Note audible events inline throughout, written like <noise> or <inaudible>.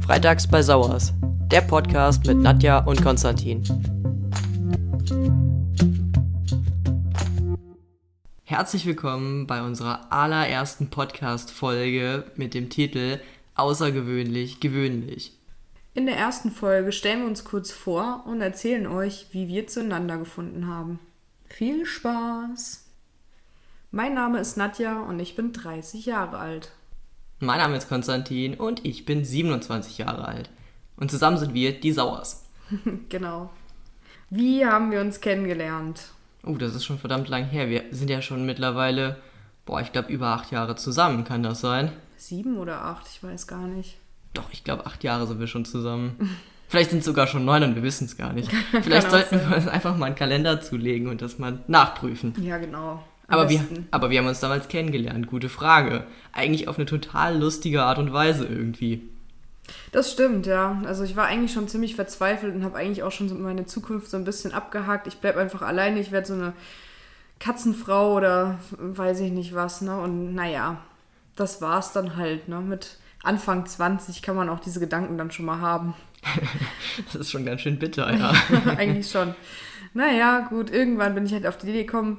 Freitags bei Sauers, der Podcast mit Nadja und Konstantin. Herzlich willkommen bei unserer allerersten Podcast-Folge mit dem Titel Außergewöhnlich gewöhnlich. In der ersten Folge stellen wir uns kurz vor und erzählen euch, wie wir zueinander gefunden haben. Viel Spaß! Mein Name ist Nadja und ich bin 30 Jahre alt. Mein Name ist Konstantin und ich bin 27 Jahre alt. Und zusammen sind wir die Sauers. <laughs> genau. Wie haben wir uns kennengelernt? Oh, das ist schon verdammt lang her. Wir sind ja schon mittlerweile, boah, ich glaube über acht Jahre zusammen, kann das sein? Sieben oder acht, ich weiß gar nicht. Doch, ich glaube, acht Jahre sind wir schon zusammen. <laughs> Vielleicht sind es sogar schon neun und wir wissen es gar nicht. <laughs> Vielleicht sollten wir uns einfach mal einen Kalender zulegen und das mal nachprüfen. Ja, genau. Aber wir, aber wir haben uns damals kennengelernt. Gute Frage. Eigentlich auf eine total lustige Art und Weise irgendwie. Das stimmt, ja. Also ich war eigentlich schon ziemlich verzweifelt und habe eigentlich auch schon meine Zukunft so ein bisschen abgehakt. Ich bleibe einfach alleine. Ich werde so eine Katzenfrau oder weiß ich nicht was. Ne? Und naja, das war's dann halt. Ne? Mit Anfang 20 kann man auch diese Gedanken dann schon mal haben. <laughs> das ist schon ganz schön bitter, ja. <laughs> Eigentlich schon. Naja, gut, irgendwann bin ich halt auf die Idee gekommen,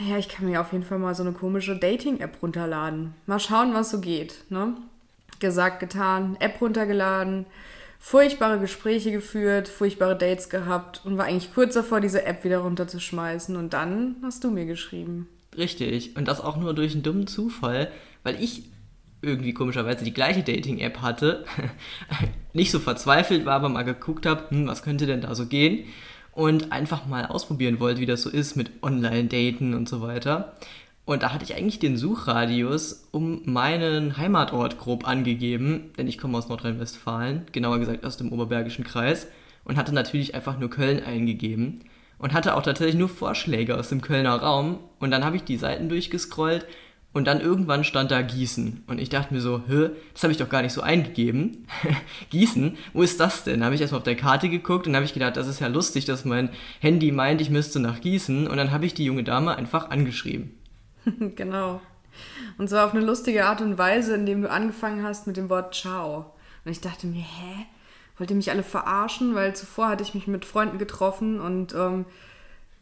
naja, ich kann mir auf jeden Fall mal so eine komische Dating-App runterladen. Mal schauen, was so geht. Ne? Gesagt, getan, App runtergeladen, furchtbare Gespräche geführt, furchtbare Dates gehabt und war eigentlich kurz davor, diese App wieder runterzuschmeißen. Und dann hast du mir geschrieben. Richtig. Und das auch nur durch einen dummen Zufall, weil ich irgendwie komischerweise die gleiche Dating-App hatte, <laughs> nicht so verzweifelt war, aber mal geguckt habe, hm, was könnte denn da so gehen und einfach mal ausprobieren wollte, wie das so ist mit Online-Daten und so weiter. Und da hatte ich eigentlich den Suchradius um meinen Heimatort grob angegeben, denn ich komme aus Nordrhein-Westfalen, genauer gesagt aus dem Oberbergischen Kreis, und hatte natürlich einfach nur Köln eingegeben und hatte auch tatsächlich nur Vorschläge aus dem Kölner Raum. Und dann habe ich die Seiten durchgescrollt und dann irgendwann stand da Gießen. Und ich dachte mir so, hä, das habe ich doch gar nicht so eingegeben. <laughs> Gießen, wo ist das denn? Da habe ich erstmal auf der Karte geguckt und habe ich gedacht, das ist ja lustig, dass mein Handy meint, ich müsste nach Gießen. Und dann habe ich die junge Dame einfach angeschrieben. <laughs> genau. Und zwar auf eine lustige Art und Weise, indem du angefangen hast mit dem Wort Ciao. Und ich dachte mir, hä? Wollt ihr mich alle verarschen? Weil zuvor hatte ich mich mit Freunden getroffen und ähm,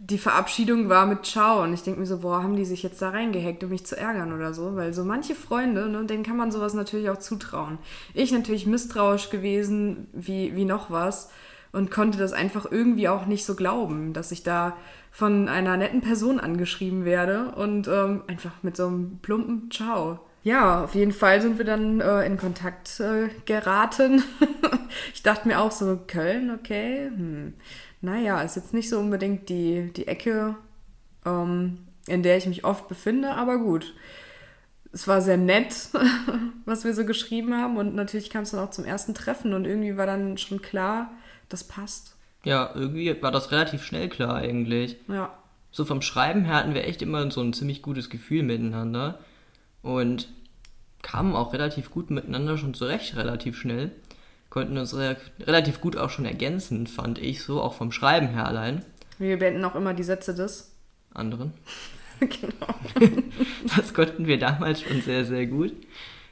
die Verabschiedung war mit Ciao und ich denke mir so, boah, haben die sich jetzt da reingehackt, um mich zu ärgern oder so, weil so manche Freunde, ne, denen kann man sowas natürlich auch zutrauen. Ich natürlich misstrauisch gewesen wie, wie noch was und konnte das einfach irgendwie auch nicht so glauben, dass ich da von einer netten Person angeschrieben werde und ähm, einfach mit so einem plumpen Ciao. Ja, auf jeden Fall sind wir dann äh, in Kontakt äh, geraten. <laughs> ich dachte mir auch so, Köln, okay, hm naja, ist jetzt nicht so unbedingt die, die Ecke, ähm, in der ich mich oft befinde, aber gut. Es war sehr nett, <laughs> was wir so geschrieben haben und natürlich kam es dann auch zum ersten Treffen und irgendwie war dann schon klar, das passt. Ja, irgendwie war das relativ schnell klar eigentlich. Ja. So vom Schreiben her hatten wir echt immer so ein ziemlich gutes Gefühl miteinander und kamen auch relativ gut miteinander schon zurecht, relativ schnell konnten uns re relativ gut auch schon ergänzen, fand ich so, auch vom Schreiben her allein. Wir beenden auch immer die Sätze des anderen. <laughs> genau. <laughs> das konnten wir damals schon sehr, sehr gut.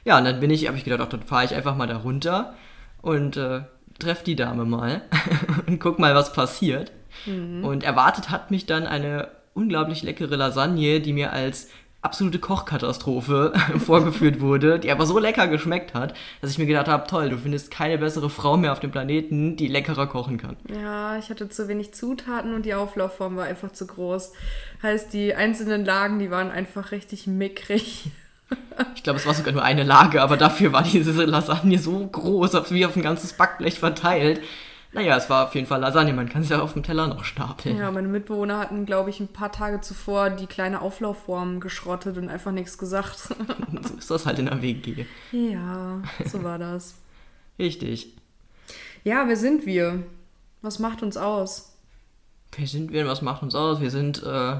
Ja, und dann bin ich, habe ich gedacht, ach, dann fahre ich einfach mal da runter und äh, treffe die Dame mal <laughs> und guck mal, was passiert. Mhm. Und erwartet hat mich dann eine unglaublich leckere Lasagne, die mir als absolute Kochkatastrophe <laughs> vorgeführt wurde, die aber so lecker geschmeckt hat, dass ich mir gedacht habe, toll, du findest keine bessere Frau mehr auf dem Planeten, die leckerer kochen kann. Ja, ich hatte zu wenig Zutaten und die Auflaufform war einfach zu groß. Heißt, die einzelnen Lagen, die waren einfach richtig mickrig. <laughs> Ich glaube, es war sogar nur eine Lage, aber dafür war diese Lasagne so groß, wie auf ein ganzes Backblech verteilt, naja, es war auf jeden Fall Lasagne, man kann es ja auf dem Teller noch stapeln. Ja, meine Mitbewohner hatten, glaube ich, ein paar Tage zuvor die kleine Auflaufform geschrottet und einfach nichts gesagt. <laughs> so ist das halt in der WG. Ja, so war das. Richtig. Ja, wer sind wir? Was macht uns aus? Wer sind wir und was macht uns aus? Wir sind, äh,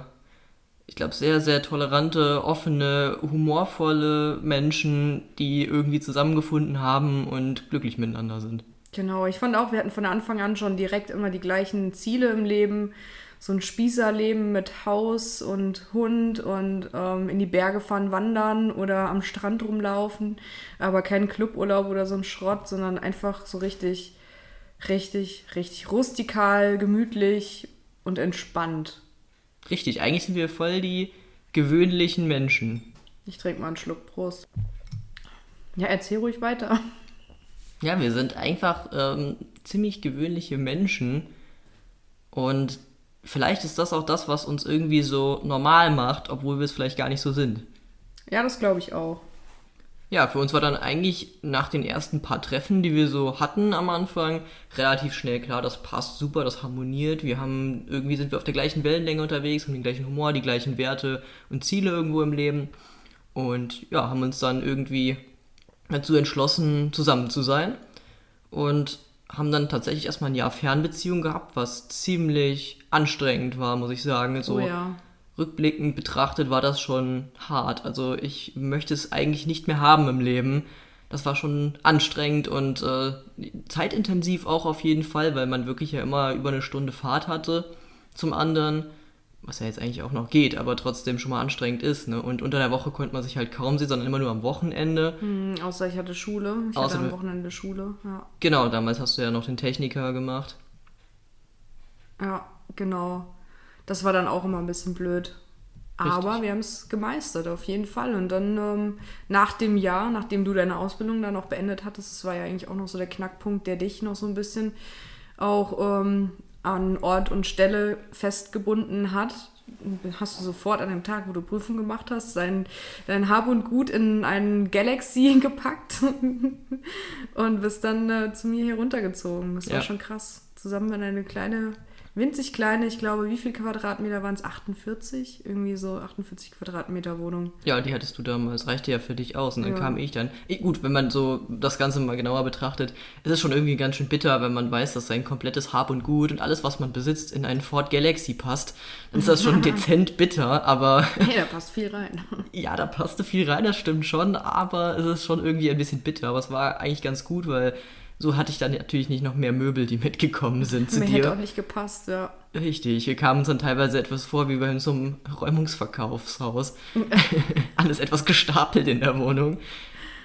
ich glaube, sehr, sehr tolerante, offene, humorvolle Menschen, die irgendwie zusammengefunden haben und glücklich miteinander sind. Genau, ich fand auch, wir hatten von Anfang an schon direkt immer die gleichen Ziele im Leben. so ein Spießerleben mit Haus und Hund und ähm, in die Berge fahren, wandern oder am Strand rumlaufen, aber kein Cluburlaub oder so ein Schrott, sondern einfach so richtig, richtig, richtig rustikal, gemütlich und entspannt. Richtig, eigentlich sind wir voll die gewöhnlichen Menschen. Ich trinke mal einen Schluck Prost. Ja, erzähl ruhig weiter. Ja, wir sind einfach ähm, ziemlich gewöhnliche Menschen und vielleicht ist das auch das, was uns irgendwie so normal macht, obwohl wir es vielleicht gar nicht so sind. Ja, das glaube ich auch. Ja, für uns war dann eigentlich nach den ersten paar Treffen, die wir so hatten am Anfang, relativ schnell klar, das passt super, das harmoniert. Wir haben irgendwie sind wir auf der gleichen Wellenlänge unterwegs, haben den gleichen Humor, die gleichen Werte und Ziele irgendwo im Leben und ja, haben uns dann irgendwie dazu entschlossen, zusammen zu sein und haben dann tatsächlich erstmal ein Jahr Fernbeziehung gehabt, was ziemlich anstrengend war, muss ich sagen. So oh ja. rückblickend betrachtet war das schon hart. Also ich möchte es eigentlich nicht mehr haben im Leben. Das war schon anstrengend und äh, zeitintensiv auch auf jeden Fall, weil man wirklich ja immer über eine Stunde Fahrt hatte zum anderen was ja jetzt eigentlich auch noch geht, aber trotzdem schon mal anstrengend ist. Ne? Und unter der Woche konnte man sich halt kaum sehen, sondern immer nur am Wochenende. Hm, außer ich hatte Schule. Ich Außer hatte am Wochenende Schule. Ja. Genau, damals hast du ja noch den Techniker gemacht. ja, genau. Das war dann auch immer ein bisschen blöd. Aber Richtig. wir haben es gemeistert, auf jeden Fall. Und dann ähm, nach dem Jahr, nachdem du deine Ausbildung dann auch beendet hattest, das war ja eigentlich auch noch so der Knackpunkt, der dich noch so ein bisschen auch ähm, an Ort und Stelle festgebunden hat, hast du sofort an dem Tag, wo du Prüfung gemacht hast, dein, dein Hab und Gut in einen Galaxy <laughs> gepackt und bist dann äh, zu mir hier runtergezogen. Das war Ja. schon krass. Zusammen in eine kleine, winzig kleine, ich glaube, wie viel Quadratmeter waren es? 48? Irgendwie so 48 Quadratmeter Wohnung. Ja, die hattest du damals, reichte ja für dich aus. Und dann Ja. kam ich dann. Eh, gut, wenn man so das Ganze mal genauer betrachtet, ist es schon irgendwie ganz schön bitter, wenn man weiß, dass sein komplettes Hab und Gut und alles, was man besitzt, in einen Ford Galaxy passt. Dann ist das schon <laughs> dezent bitter, aber Hey, da <laughs> passt viel rein. ja, da passte viel rein, das stimmt schon, aber es ist schon irgendwie ein bisschen bitter. Aber es war eigentlich ganz gut, weil so hatte ich dann natürlich nicht noch mehr Möbel, die mitgekommen sind zu Mir dir. hätte auch nicht gepasst, ja. Richtig, wir kamen uns dann teilweise etwas vor wie bei so einem Räumungsverkaufshaus. <laughs> Alles etwas gestapelt in der Wohnung.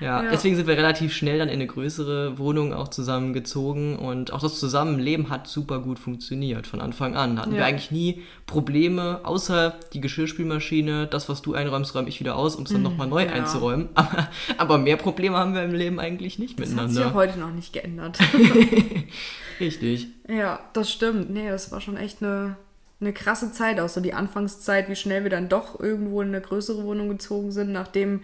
Ja, Ja. deswegen sind wir relativ schnell dann in eine größere Wohnung auch zusammengezogen und auch das Zusammenleben hat super gut funktioniert von Anfang an. Hatten wir Ja. eigentlich nie Probleme, außer die Geschirrspülmaschine, das, was du einräumst, räume ich wieder aus, um es dann nochmal neu ja. einzuräumen. <laughs> Aber, aber mehr Probleme haben wir im Leben eigentlich nicht Das hat sich ja miteinander. heute noch nicht geändert. <laughs> Richtig. Ja, das stimmt. Nee, das war schon echt eine, eine krasse Zeit, auch so die Anfangszeit, wie schnell wir dann doch irgendwo in eine größere Wohnung gezogen sind, nachdem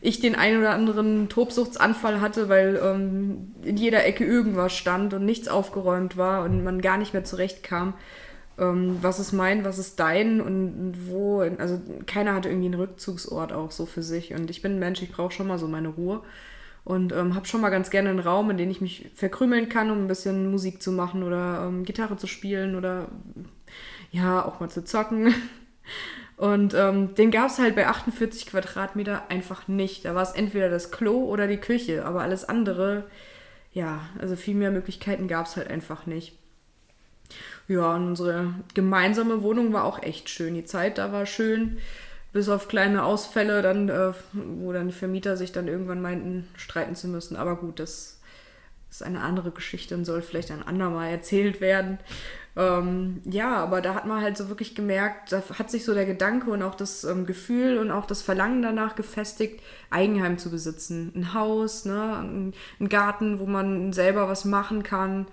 ich den ein oder anderen Tobsuchtsanfall hatte, weil ähm, in jeder Ecke irgendwas stand und nichts aufgeräumt war und man gar nicht mehr zurechtkam. Ähm, was ist mein, was ist dein und wo, also keiner hatte irgendwie einen Rückzugsort auch so für sich und ich bin ein Mensch, ich brauche schon mal so meine Ruhe und ähm, habe schon mal ganz gerne einen Raum, in den ich mich verkrümeln kann, um ein bisschen Musik zu machen oder ähm, Gitarre zu spielen oder ja, auch mal zu zocken. <laughs> Und ähm, den gab es halt bei 48 Quadratmeter einfach nicht. Da war es entweder das Klo oder die Küche, aber alles andere, ja, also viel mehr Möglichkeiten gab es halt einfach nicht. Ja, und unsere gemeinsame Wohnung war auch echt schön. Die Zeit da war schön, bis auf kleine Ausfälle, dann, äh, wo dann die Vermieter sich dann irgendwann meinten, streiten zu müssen. Aber gut, das ist eine andere Geschichte und soll vielleicht ein andermal erzählt werden. Ähm, ja, aber da hat man halt so wirklich gemerkt, da hat sich so der Gedanke und auch das ähm, Gefühl und auch das Verlangen danach gefestigt, Eigenheim zu besitzen. Ein Haus, ne, ein, ein Garten, wo man selber was machen kann.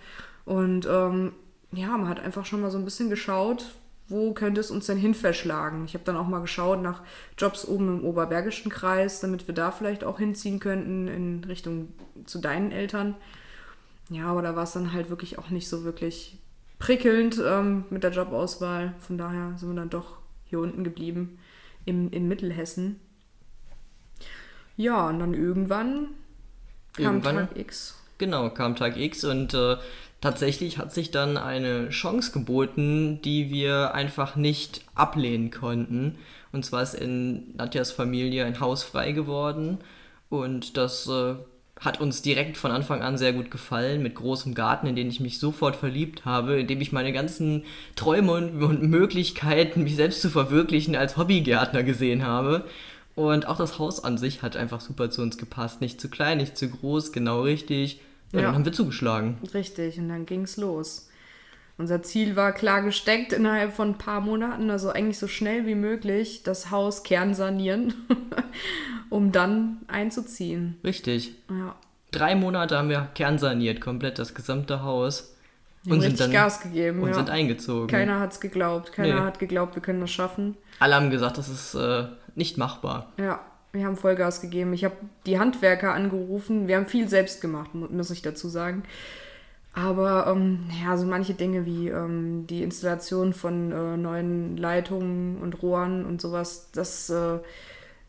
Und ähm, ja, man hat einfach schon mal so ein bisschen geschaut, wo könnte es uns denn hin verschlagen. Ich habe dann auch mal geschaut nach Jobs oben im Oberbergischen Kreis, damit wir da vielleicht auch hinziehen könnten in Richtung zu deinen Eltern. Ja, aber da war es dann halt wirklich auch nicht so wirklich prickelnd ähm, mit der Jobauswahl. Von daher sind wir dann doch hier unten geblieben im, in Mittelhessen. Ja, und dann irgendwann kam Irgendwann? Tag X. Genau, kam Tag X und äh, tatsächlich hat sich dann eine Chance geboten, die wir einfach nicht ablehnen konnten. Und zwar ist in Nadjas Familie ein Haus frei geworden und das äh, hat uns direkt von Anfang an sehr gut gefallen, mit großem Garten, in den ich mich sofort verliebt habe, in dem ich meine ganzen Träume und, und Möglichkeiten, mich selbst zu verwirklichen, als Hobbygärtner gesehen habe. Und auch das Haus an sich hat einfach super zu uns gepasst. Nicht zu klein, nicht zu groß, genau richtig. Ja, Ja. Dann haben wir zugeschlagen. Richtig, und dann ging's los. Unser Ziel war klar gesteckt innerhalb von ein paar Monaten, also eigentlich so schnell wie möglich, das Haus kernsanieren, <laughs> um dann einzuziehen. Richtig. Ja. Drei Monate haben wir kernsaniert, komplett das gesamte Haus. Wir haben richtig Gas gegeben. und ja. sind eingezogen. Keiner hat's geglaubt. Keiner Nee. hat geglaubt, wir können das schaffen. Alle haben gesagt, das ist äh, nicht machbar. Ja, wir haben Vollgas gegeben. Ich habe die Handwerker angerufen. Wir haben viel selbst gemacht, mu- muss ich dazu sagen. Aber ähm, ja, so manche Dinge wie ähm, die Installation von äh, neuen Leitungen und Rohren und sowas, das äh,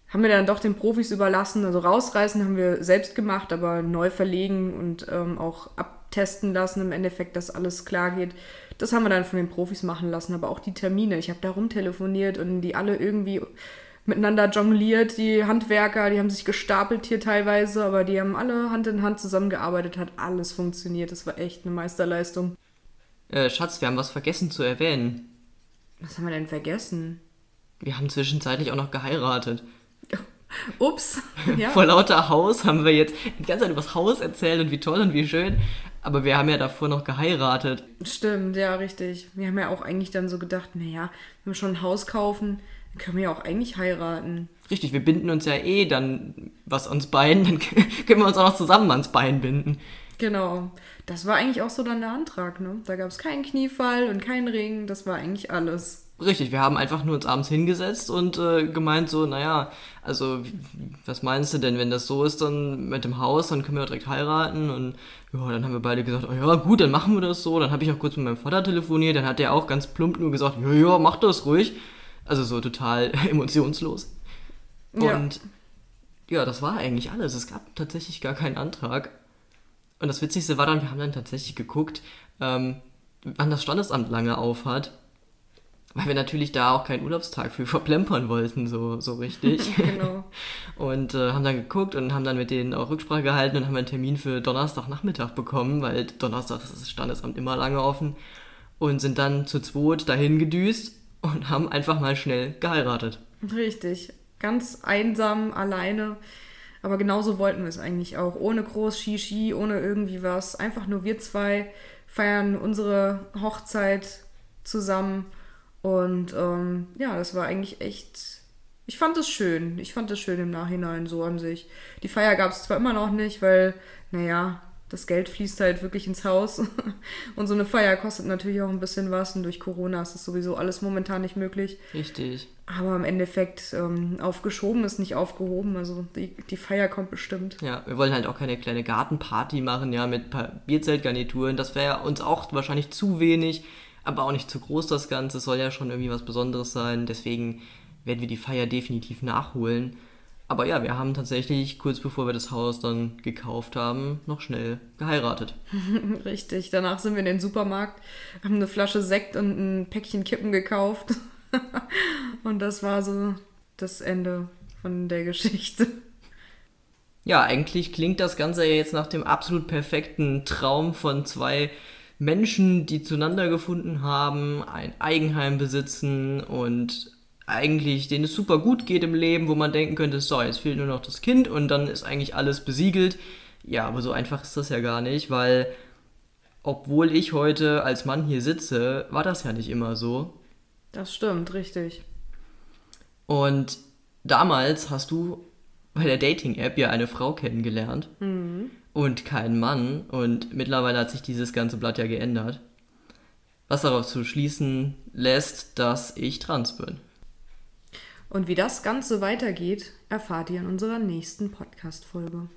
haben wir dann doch den Profis überlassen. Also rausreißen haben wir selbst gemacht, aber neu verlegen und ähm, auch abtesten lassen im Endeffekt, dass alles klar geht. Das haben wir dann von den Profis machen lassen, aber auch die Termine. Ich habe da rumtelefoniert und die alle irgendwie miteinander jongliert, die Handwerker, die haben sich gestapelt hier teilweise, aber die haben alle Hand in Hand zusammengearbeitet, hat alles funktioniert. Das war echt eine Meisterleistung. Äh, Schatz, wir haben was vergessen zu erwähnen. Was haben wir denn vergessen? Wir haben zwischenzeitlich auch noch geheiratet. <laughs> Ups, <laughs> ja. Vor lauter Haus haben wir jetzt die ganze Zeit über das Haus erzählt und wie toll und wie schön. Aber wir haben ja davor noch geheiratet. Stimmt, ja, richtig. Wir haben ja auch eigentlich dann so gedacht, naja, wenn wir schon ein Haus kaufen, können wir ja auch eigentlich heiraten. Richtig, wir binden uns ja eh dann was ans Bein, <laughs> dann können wir uns auch noch zusammen ans Bein binden. Genau. Das war eigentlich auch so dann der Antrag, ne? Da gab es keinen Kniefall und keinen Ring, das war eigentlich alles. Richtig, wir haben einfach nur uns abends hingesetzt und äh, gemeint so, naja, also was meinst du denn, wenn das so ist dann mit dem Haus, dann können wir direkt heiraten und ja, dann haben wir beide gesagt, oh ja gut, dann machen wir das so. Dann habe ich auch kurz mit meinem Vater telefoniert, dann hat der auch ganz plump nur gesagt, ja, ja, mach das ruhig. Also so total <laughs> emotionslos. Ja. Und ja, das war eigentlich alles. Es gab tatsächlich gar keinen Antrag. Und das Witzigste war dann, wir haben dann tatsächlich geguckt, ähm, wann das Standesamt lange auf hat. Weil wir natürlich da auch keinen Urlaubstag für <laughs> verplempern wollten, so, so richtig. <laughs> Genau. Und äh, haben dann geguckt und haben dann mit denen auch Rücksprache gehalten und haben einen Termin für Donnerstagnachmittag bekommen, weil Donnerstag ist das Standesamt immer lange offen. Und sind dann zu zweit dahin gedüst und haben einfach mal schnell geheiratet. Richtig. Ganz einsam, alleine. Aber genauso wollten wir es eigentlich auch. Ohne groß Shishi, ohne irgendwie was. Einfach nur wir zwei feiern unsere Hochzeit zusammen. Und ähm, ja, das war eigentlich echt. Ich fand es schön. Ich fand es schön im Nachhinein so an sich. Die Feier gab es zwar immer noch nicht, weil, naja, das Geld fließt halt wirklich ins Haus. <laughs> Und so eine Feier kostet natürlich auch ein bisschen was. Und durch Corona ist das sowieso alles momentan nicht möglich. Richtig. Aber im Endeffekt ähm, aufgeschoben ist nicht aufgehoben. Also die, die Feier kommt bestimmt. Ja, wir wollen halt auch keine kleine Gartenparty machen, ja, mit ein paar Bierzeltgarnituren. Das wäre uns auch wahrscheinlich zu wenig, aber auch nicht zu groß das Ganze. Es soll ja schon irgendwie was Besonderes sein. Deswegen werden wir die Feier definitiv nachholen. Aber ja, wir haben tatsächlich kurz bevor wir das Haus dann gekauft haben, noch schnell geheiratet. <laughs> Richtig. Danach sind wir in den Supermarkt, haben eine Flasche Sekt und ein Päckchen Kippen gekauft. <laughs> und das war so das Ende von der Geschichte. Ja, eigentlich klingt das Ganze ja jetzt nach dem absolut perfekten Traum von zwei Menschen, die zueinander gefunden haben, ein Eigenheim besitzen und eigentlich denen es super gut geht im Leben, wo man denken könnte, so, jetzt fehlt nur noch das Kind und dann ist eigentlich alles besiegelt. Ja, aber so einfach ist das ja gar nicht, weil obwohl ich heute als Mann hier sitze, war das ja nicht immer so. Das stimmt, richtig. Und damals hast du bei der Dating-App ja eine Frau kennengelernt und keinen Mann. Und mittlerweile hat sich dieses ganze Blatt ja geändert. Was darauf zu schließen lässt, dass ich trans bin. Und wie das Ganze weitergeht, erfahrt ihr in unserer nächsten Podcast-Folge.